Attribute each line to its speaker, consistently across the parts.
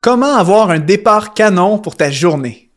Speaker 1: Comment avoir un départ canon pour ta journée?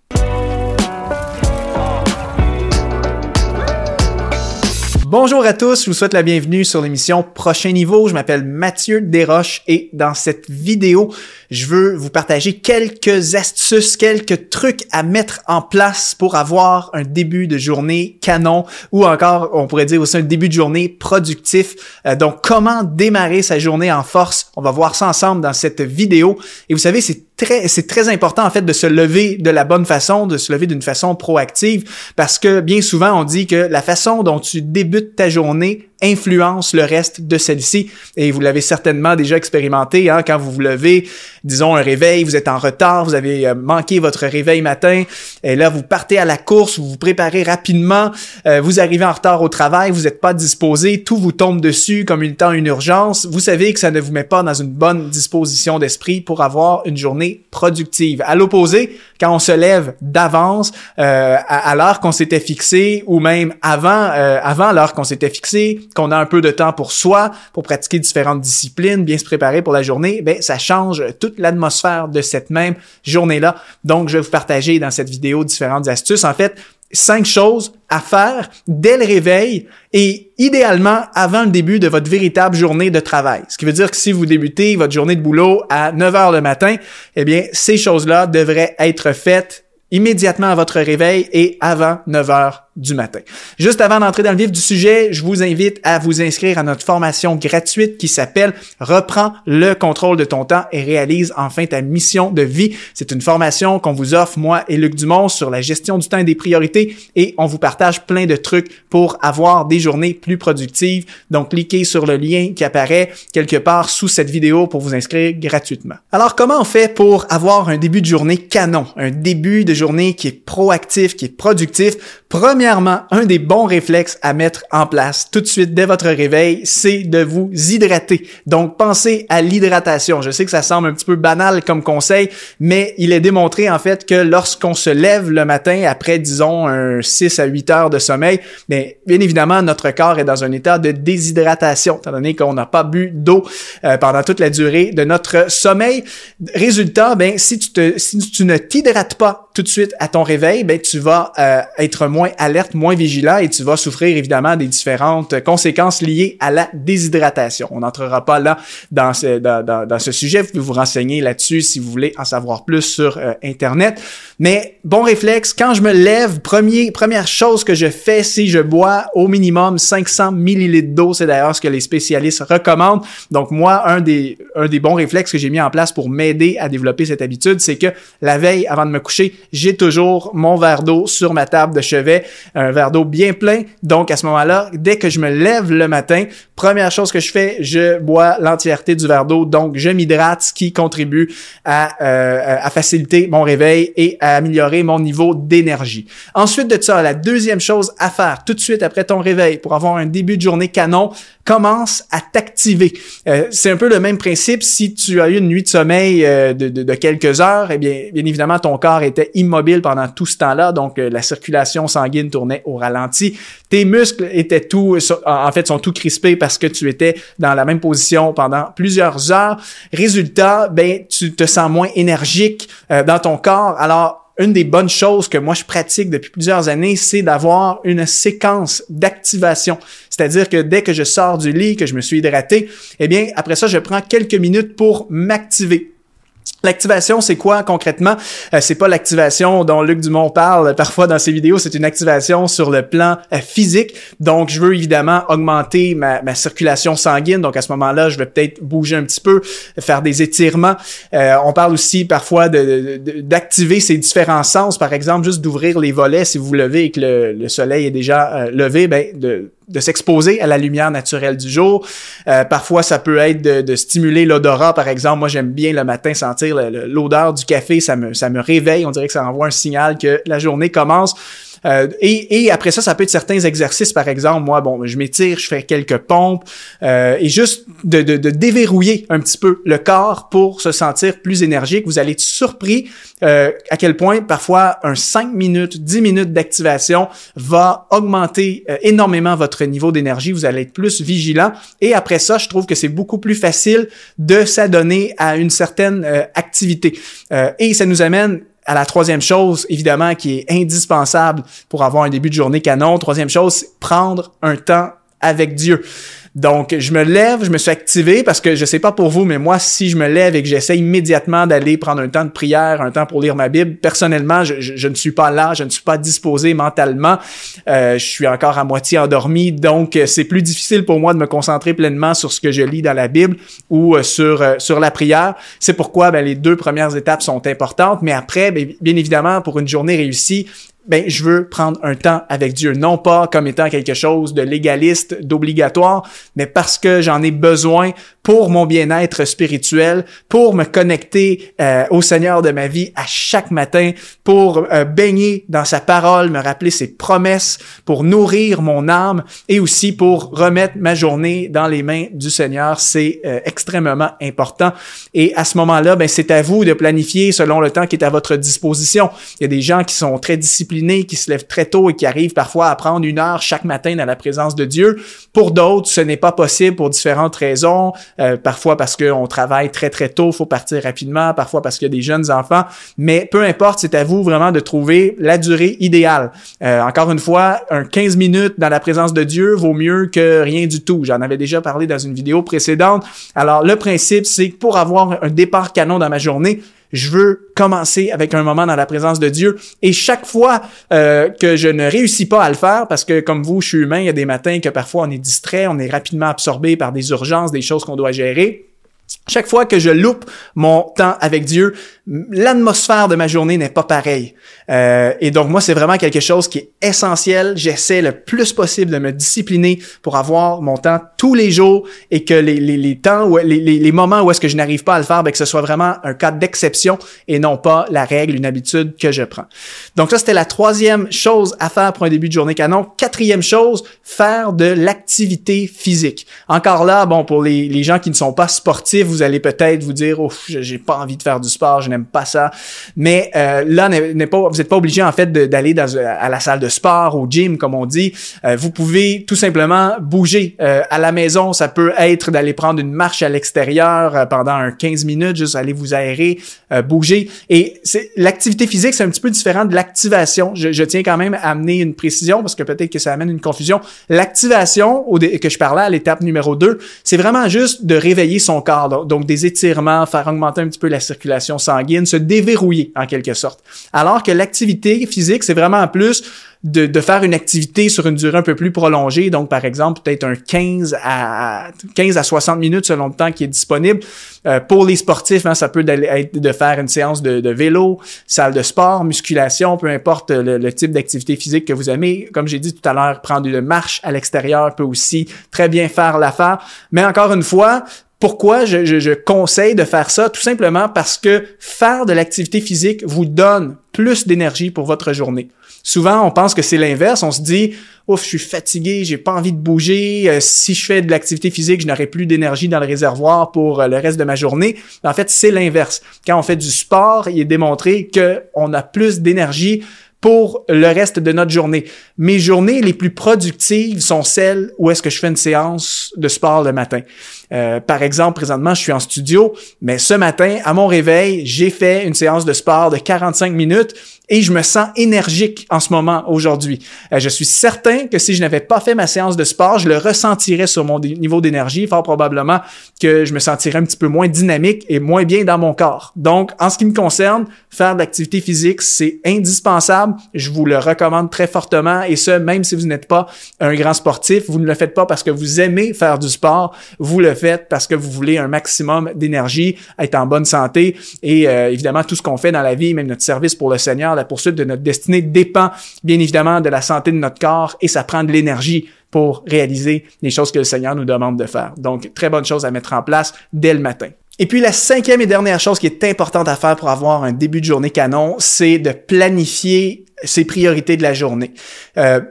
Speaker 1: Bonjour à tous, je vous souhaite la bienvenue sur l'émission Prochain Niveau. Je m'appelle Mathieu Desroches et dans cette vidéo, je veux vous partager quelques astuces, quelques trucs à mettre en place pour avoir un début de journée canon ou encore, on pourrait dire aussi un début de journée productif. Euh, donc, comment démarrer sa journée en force? On va voir ça ensemble dans cette vidéo. Et vous savez, c'est c'est très important en fait de se lever de la bonne façon, de se lever d'une façon proactive parce que bien souvent on dit que la façon dont tu débutes ta journée influence le reste de celle-ci. Et vous l'avez certainement déjà expérimenté hein, quand vous vous levez, disons un réveil, vous êtes en retard, vous avez euh, manqué votre réveil matin, et là vous partez à la course, vous vous préparez rapidement, euh, vous arrivez en retard au travail, vous n'êtes pas disposé, tout vous tombe dessus comme une temps une urgence. Vous savez que ça ne vous met pas dans une bonne disposition d'esprit pour avoir une journée productive. À l'opposé, quand on se lève d'avance euh, à, l'heure qu'on s'était fixé ou même avant avant l'heure qu'on s'était fixé, qu'on a un peu de temps pour soi, pour pratiquer différentes disciplines, bien se préparer pour la journée, ben ça change toute l'atmosphère de cette même journée-là. Donc, je vais vous partager dans cette vidéo différentes astuces. En fait, cinq choses à faire dès le réveil et idéalement avant le début de votre véritable journée de travail. Ce qui veut dire que si vous débutez votre journée de boulot à 9 heures le matin, eh bien, ces choses-là devraient être faites immédiatement à votre réveil et avant 9 heures du matin. Juste avant d'entrer dans le vif du sujet, je vous invite à vous inscrire à notre formation gratuite qui s'appelle Reprends le contrôle de ton temps et réalise enfin ta mission de vie. C'est une formation qu'on vous offre, moi et Luc Dumont, sur la gestion du temps et des priorités et on vous partage plein de trucs pour avoir des journées plus productives. Donc, cliquez sur le lien qui apparaît quelque part sous cette vidéo pour vous inscrire gratuitement. Alors, comment on fait pour avoir un début de journée canon, un début de journée qui est proactif, qui est productif? Premièrement, un des bons réflexes à mettre en place tout de suite dès votre réveil, c'est de vous hydrater. Donc, pensez à l'hydratation. Je sais que ça semble un petit peu banal comme conseil, mais il est démontré en fait que lorsqu'on se lève le matin après, disons, un 6 à 8 heures de sommeil, bien, évidemment, notre corps est dans un état de déshydratation, étant donné qu'on n'a pas bu d'eau euh, pendant toute la durée de notre sommeil. Résultat, ben, si tu ne t'hydrates pas tout de suite à ton réveil, ben, tu vas euh, être moins alerte, moins vigilant et tu vas souffrir évidemment des différentes conséquences liées à la déshydratation. On n'entrera pas là dans ce, dans, dans, ce sujet. Vous pouvez vous renseigner là-dessus si vous voulez en savoir plus sur euh, Internet. Mais bon réflexe, quand je me lève, premier, première chose que je fais, si je bois au minimum 500 millilitres d'eau, c'est d'ailleurs ce que les spécialistes recommandent. Donc moi, un des, un des bons réflexes que j'ai mis en place pour m'aider à développer cette habitude, c'est que la veille, avant de me coucher, j'ai toujours mon verre d'eau sur ma table de chevet, un verre d'eau bien plein. Donc à ce moment-là, dès que je me lève le matin, première chose que je fais, je bois l'entièreté du verre d'eau. Donc je m'hydrate, ce qui contribue à, euh, à faciliter mon réveil et à améliorer mon niveau d'énergie. Ensuite de ça, la deuxième chose à faire tout de suite après ton réveil pour avoir un début de journée canon, commence à t'activer. Euh, c'est un peu le même principe si tu as eu une nuit de sommeil euh, de, de, de, quelques heures, eh bien, bien évidemment, ton corps était immobile pendant tout ce temps-là, donc euh, la circulation sanguine tournait au ralenti. Tes muscles étaient tout, en fait, sont tout crispés parce que tu étais dans la même position pendant plusieurs heures. Résultat, ben, tu te sens moins énergique dans ton corps. Alors, une des bonnes choses que moi je pratique depuis plusieurs années, c'est d'avoir une séquence d'activation. C'est-à-dire que dès que je sors du lit, que je me suis hydraté, eh bien, après ça, je prends quelques minutes pour m'activer. L'activation, c'est quoi concrètement? Euh, c'est pas l'activation dont Luc Dumont parle parfois dans ses vidéos, c'est une activation sur le plan euh, physique. Donc, je veux évidemment augmenter ma, circulation sanguine. Donc, à ce moment-là, je vais peut-être bouger un petit peu, faire des étirements. Euh, on parle aussi parfois d'activer de, ces différents sens. Par exemple, juste d'ouvrir les volets si vous levez et que le, le soleil est déjà levé, ben, de de s'exposer à la lumière naturelle du jour. Euh, parfois, ça peut être de, stimuler l'odorat, par exemple. Moi, j'aime bien le matin sentir l'odeur du café. Ça me, ça me réveille. On dirait que ça envoie un signal que la journée commence. Euh, et, et, après ça, ça peut être certains exercices, par exemple, moi, bon, je m'étire, je fais quelques pompes, euh, et juste de, de, de, déverrouiller un petit peu le corps pour se sentir plus énergique. Vous allez être surpris euh, à quel point parfois un 5 minutes, 10 minutes d'activation va augmenter euh, énormément votre niveau d'énergie. Vous allez être plus vigilant. Et après ça, je trouve que c'est beaucoup plus facile de s'adonner à une certaine euh, activité. et ça nous amène à la troisième chose, évidemment, qui est indispensable pour avoir un début de journée canon. Troisième chose, prendre un temps avec Dieu. Donc, je me lève, je me suis activé parce que je sais pas pour vous, mais moi, si je me lève et que j'essaie immédiatement d'aller prendre un temps de prière, un temps pour lire ma Bible, personnellement, je, je, ne suis pas là, je ne suis pas disposé mentalement, euh, je suis encore à moitié endormi, donc euh, c'est plus difficile pour moi de me concentrer pleinement sur ce que je lis dans la Bible ou euh, sur sur la prière. C'est pourquoi ben, les deux premières étapes sont importantes, mais après, ben, bien évidemment, pour une journée réussie, ben je veux prendre un temps avec Dieu, non pas comme étant quelque chose de légaliste, d'obligatoire, mais parce que j'en ai besoin pour mon bien-être spirituel, pour me connecter euh, au Seigneur de ma vie à chaque matin, pour euh, baigner dans sa parole, me rappeler ses promesses, pour nourrir mon âme et aussi pour remettre ma journée dans les mains du Seigneur. C'est euh, extrêmement important. Et à ce moment-là, ben c'est à vous de planifier selon le temps qui est à votre disposition. Il y a des gens qui sont très disciplinés, qui se lèvent très tôt et qui arrivent parfois à prendre une heure chaque matin dans la présence de Dieu. Pour d'autres, ce n'est pas possible pour différentes raisons. Euh, parfois parce qu'on travaille très très tôt, faut partir rapidement, parfois parce qu'il y a des jeunes enfants, mais peu importe, c'est à vous vraiment de trouver la durée idéale. Euh, encore une fois, un 15 minutes dans la présence de Dieu vaut mieux que rien du tout. J'en avais déjà parlé dans une vidéo précédente. Alors le principe, c'est que pour avoir un départ canon dans ma journée, je veux commencer avec un moment dans la présence de Dieu. Et chaque fois euh, que je ne réussis pas à le faire, parce que comme vous, je suis humain, il y a des matins que parfois on est distrait, on est rapidement absorbé par des urgences, des choses qu'on doit gérer. Chaque fois que je loupe mon temps avec Dieu, l'atmosphère de ma journée n'est pas pareille. Euh, et donc moi, c'est vraiment quelque chose qui est essentiel. J'essaie le plus possible de me discipliner pour avoir mon temps tous les jours et que les, les, les temps ou les, les, moments où est-ce que je n'arrive pas à le faire, ben, que ce soit vraiment un cas d'exception et non pas la règle, une habitude que je prends. Donc ça, c'était la troisième chose à faire pour un début de journée canon. Quatrième chose, faire de l'activité physique. Encore là, bon, pour les, les gens qui ne sont pas sportifs, vous allez peut-être vous dire, oh, j'ai pas envie de faire du sport, n'aime pas ça. Mais euh, là, n'est pas, vous n'êtes pas obligé en fait d'aller à la salle de sport, au gym, comme on dit. Euh, vous pouvez tout simplement bouger euh, à la maison. Ça peut être d'aller prendre une marche à l'extérieur pendant un 15 minutes, juste aller vous aérer, bouger. Et l'activité physique, c'est un petit peu différent de l'activation. Je, je, tiens quand même à amener une précision parce que peut-être que ça amène une confusion. L'activation que je parlais à l'étape numéro 2, c'est vraiment juste de réveiller son corps. Donc des étirements, faire augmenter un petit peu la circulation sanguine, se déverrouiller en quelque sorte. Alors que l'activité physique, c'est vraiment plus de, faire une activité sur une durée un peu plus prolongée. Donc, par exemple, peut-être un 15 à 15 à 60 minutes selon le temps qui est disponible. Euh, pour les sportifs, hein, ça peut être de faire une séance de, de, vélo, salle de sport, musculation, peu importe le, le type d'activité physique que vous aimez. Comme j'ai dit tout à l'heure, prendre une marche à l'extérieur peut aussi très bien faire l'affaire. Mais encore une fois, pourquoi je, conseille de faire ça? Tout simplement parce que faire de l'activité physique vous donne plus d'énergie pour votre journée. Souvent, on pense que c'est l'inverse. On se dit, ouf, je suis fatigué, j'ai pas envie de bouger. Euh, si je fais de l'activité physique, je n'aurai plus d'énergie dans le réservoir pour euh, le reste de ma journée. En fait, c'est l'inverse. Quand on fait du sport, il est démontré qu'on a plus d'énergie pour le reste de notre journée. Mes journées les plus productives sont celles où est-ce que je fais une séance de sport le matin. Euh, par exemple, présentement, je suis en studio, mais ce matin, à mon réveil, j'ai fait une séance de sport de 45 minutes et je me sens énergique en ce moment aujourd'hui. Euh, je suis certain que si je n'avais pas fait ma séance de sport, je le ressentirais sur mon niveau d'énergie, fort probablement que je me sentirais un petit peu moins dynamique et moins bien dans mon corps. Donc, en ce qui me concerne, faire de l'activité physique, c'est indispensable. Je vous le recommande très fortement et ce, même si vous n'êtes pas un grand sportif, vous ne le faites pas parce que vous aimez faire du sport, vous le faites parce que vous voulez un maximum d'énergie, être en bonne santé et euh, évidemment tout ce qu'on fait dans la vie, même notre service pour le Seigneur, la poursuite de notre destinée dépend bien évidemment de la santé de notre corps et ça prend de l'énergie pour réaliser les choses que le Seigneur nous demande de faire. Donc, très bonne chose à mettre en place dès le matin. Et puis la cinquième et dernière chose qui est importante à faire pour avoir un début de journée canon, c'est de planifier ses priorités de la journée. Euh,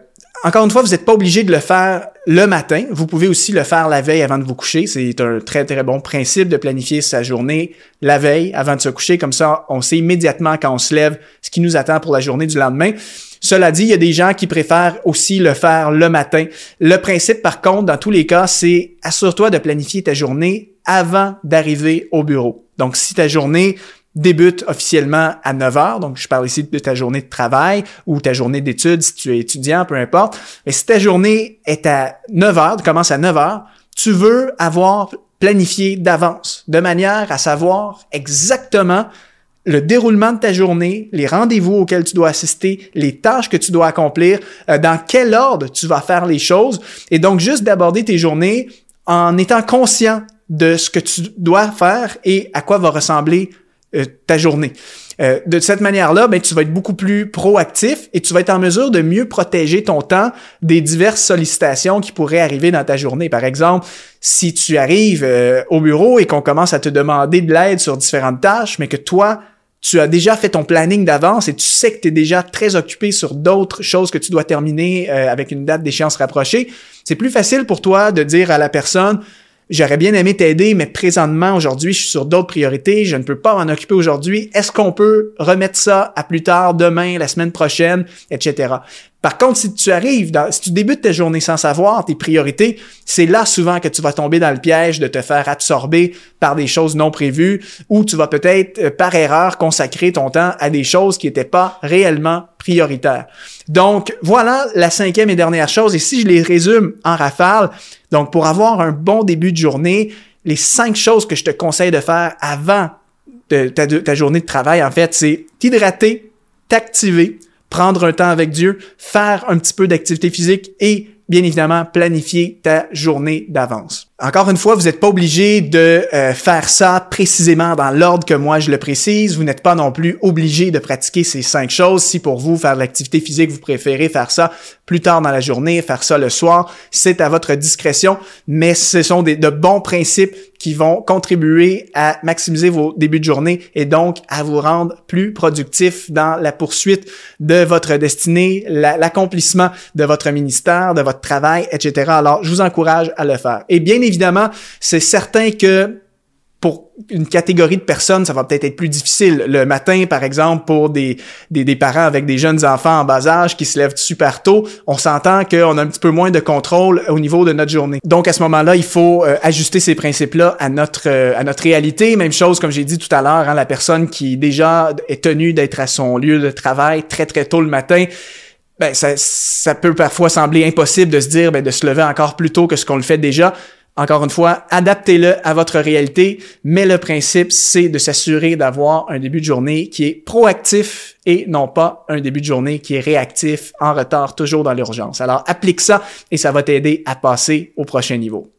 Speaker 1: encore une fois, vous n'êtes pas obligé de le faire le matin. Vous pouvez aussi le faire la veille avant de vous coucher. C'est un très, très bon principe de planifier sa journée la veille avant de se coucher. Comme ça, on sait immédiatement quand on se lève ce qui nous attend pour la journée du lendemain. Cela dit, il y a des gens qui préfèrent aussi le faire le matin. Le principe, par contre, dans tous les cas, c'est assure-toi de planifier ta journée avant d'arriver au bureau. Donc, si ta journée débute officiellement à 9 heures. Donc, je parle ici de ta journée de travail ou ta journée d'études si tu es étudiant, peu importe. Mais si ta journée est à 9 heures, commence à 9 heures, tu veux avoir planifié d'avance, de manière à savoir exactement le déroulement de ta journée, les rendez-vous auxquels tu dois assister, les tâches que tu dois accomplir, euh, dans quel ordre tu vas faire les choses. Et donc, juste d'aborder tes journées en étant conscient de ce que tu dois faire et à quoi va ressembler euh, ta journée. Euh, de cette manière-là, ben, tu vas être beaucoup plus proactif et tu vas être en mesure de mieux protéger ton temps des diverses sollicitations qui pourraient arriver dans ta journée. Par exemple, si tu arrives euh, au bureau et qu'on commence à te demander de l'aide sur différentes tâches, mais que toi, tu as déjà fait ton planning d'avance et tu sais que tu es déjà très occupé sur d'autres choses que tu dois terminer avec une date d'échéance rapprochée, c'est plus facile pour toi de dire à la personne, J'aurais bien aimé t'aider, mais présentement, aujourd'hui, je suis sur d'autres priorités, je ne peux pas m'en occuper aujourd'hui. Est-ce qu'on peut remettre ça à plus tard, demain, la semaine prochaine, etc. Par contre, si tu arrives, si tu débutes ta journée sans savoir tes priorités, c'est là souvent que tu vas tomber dans le piège de te faire absorber par des choses non prévues ou tu vas peut-être euh, par erreur consacrer ton temps à des choses qui n'étaient pas réellement prioritaires. Donc voilà la cinquième et dernière chose. Et si je les résume en rafale, donc pour avoir un bon début de journée, les cinq choses que je te conseille de faire avant ta journée de travail, en fait, c'est t'hydrater, t'activer, prendre un temps avec Dieu, faire un petit peu d'activité physique et bien évidemment planifier ta journée d'avance. Encore une fois, vous n'êtes pas obligé de euh, faire ça précisément dans l'ordre que moi je le précise. Vous n'êtes pas non plus obligé de pratiquer ces cinq choses. Si pour vous, faire l'activité physique, vous préférez faire ça plus tard dans la journée, faire ça le soir, c'est à votre discrétion. Mais ce sont des, de bons principes qui vont contribuer à maximiser vos débuts de journée et donc à vous rendre plus productif dans la poursuite de votre destinée, l'accomplissement de votre ministère, de votre travail, etc. Alors, je vous encourage à le faire. Et bien évidemment, c'est certain que pour une catégorie de personnes, ça va peut-être être plus difficile. Le matin, par exemple, pour des, des, parents avec des jeunes enfants en bas âge qui se lèvent super tôt, on s'entend qu'on a un petit peu moins de contrôle au niveau de notre journée. Donc, à ce moment-là, il faut euh, ajuster ces principes-là à notre euh, à notre réalité. Même chose, comme j'ai dit tout à l'heure, hein, la personne qui déjà est tenue d'être à son lieu de travail très, très tôt le matin, ben, ça, ça peut parfois sembler impossible de se dire ben, de se lever encore plus tôt que ce qu'on le fait déjà. Encore une fois, adaptez-le à votre réalité, mais le principe, c'est de s'assurer d'avoir un début de journée qui est proactif et non pas un début de journée qui est réactif, en retard, toujours dans l'urgence. Alors, applique ça et ça va t'aider à passer au prochain niveau.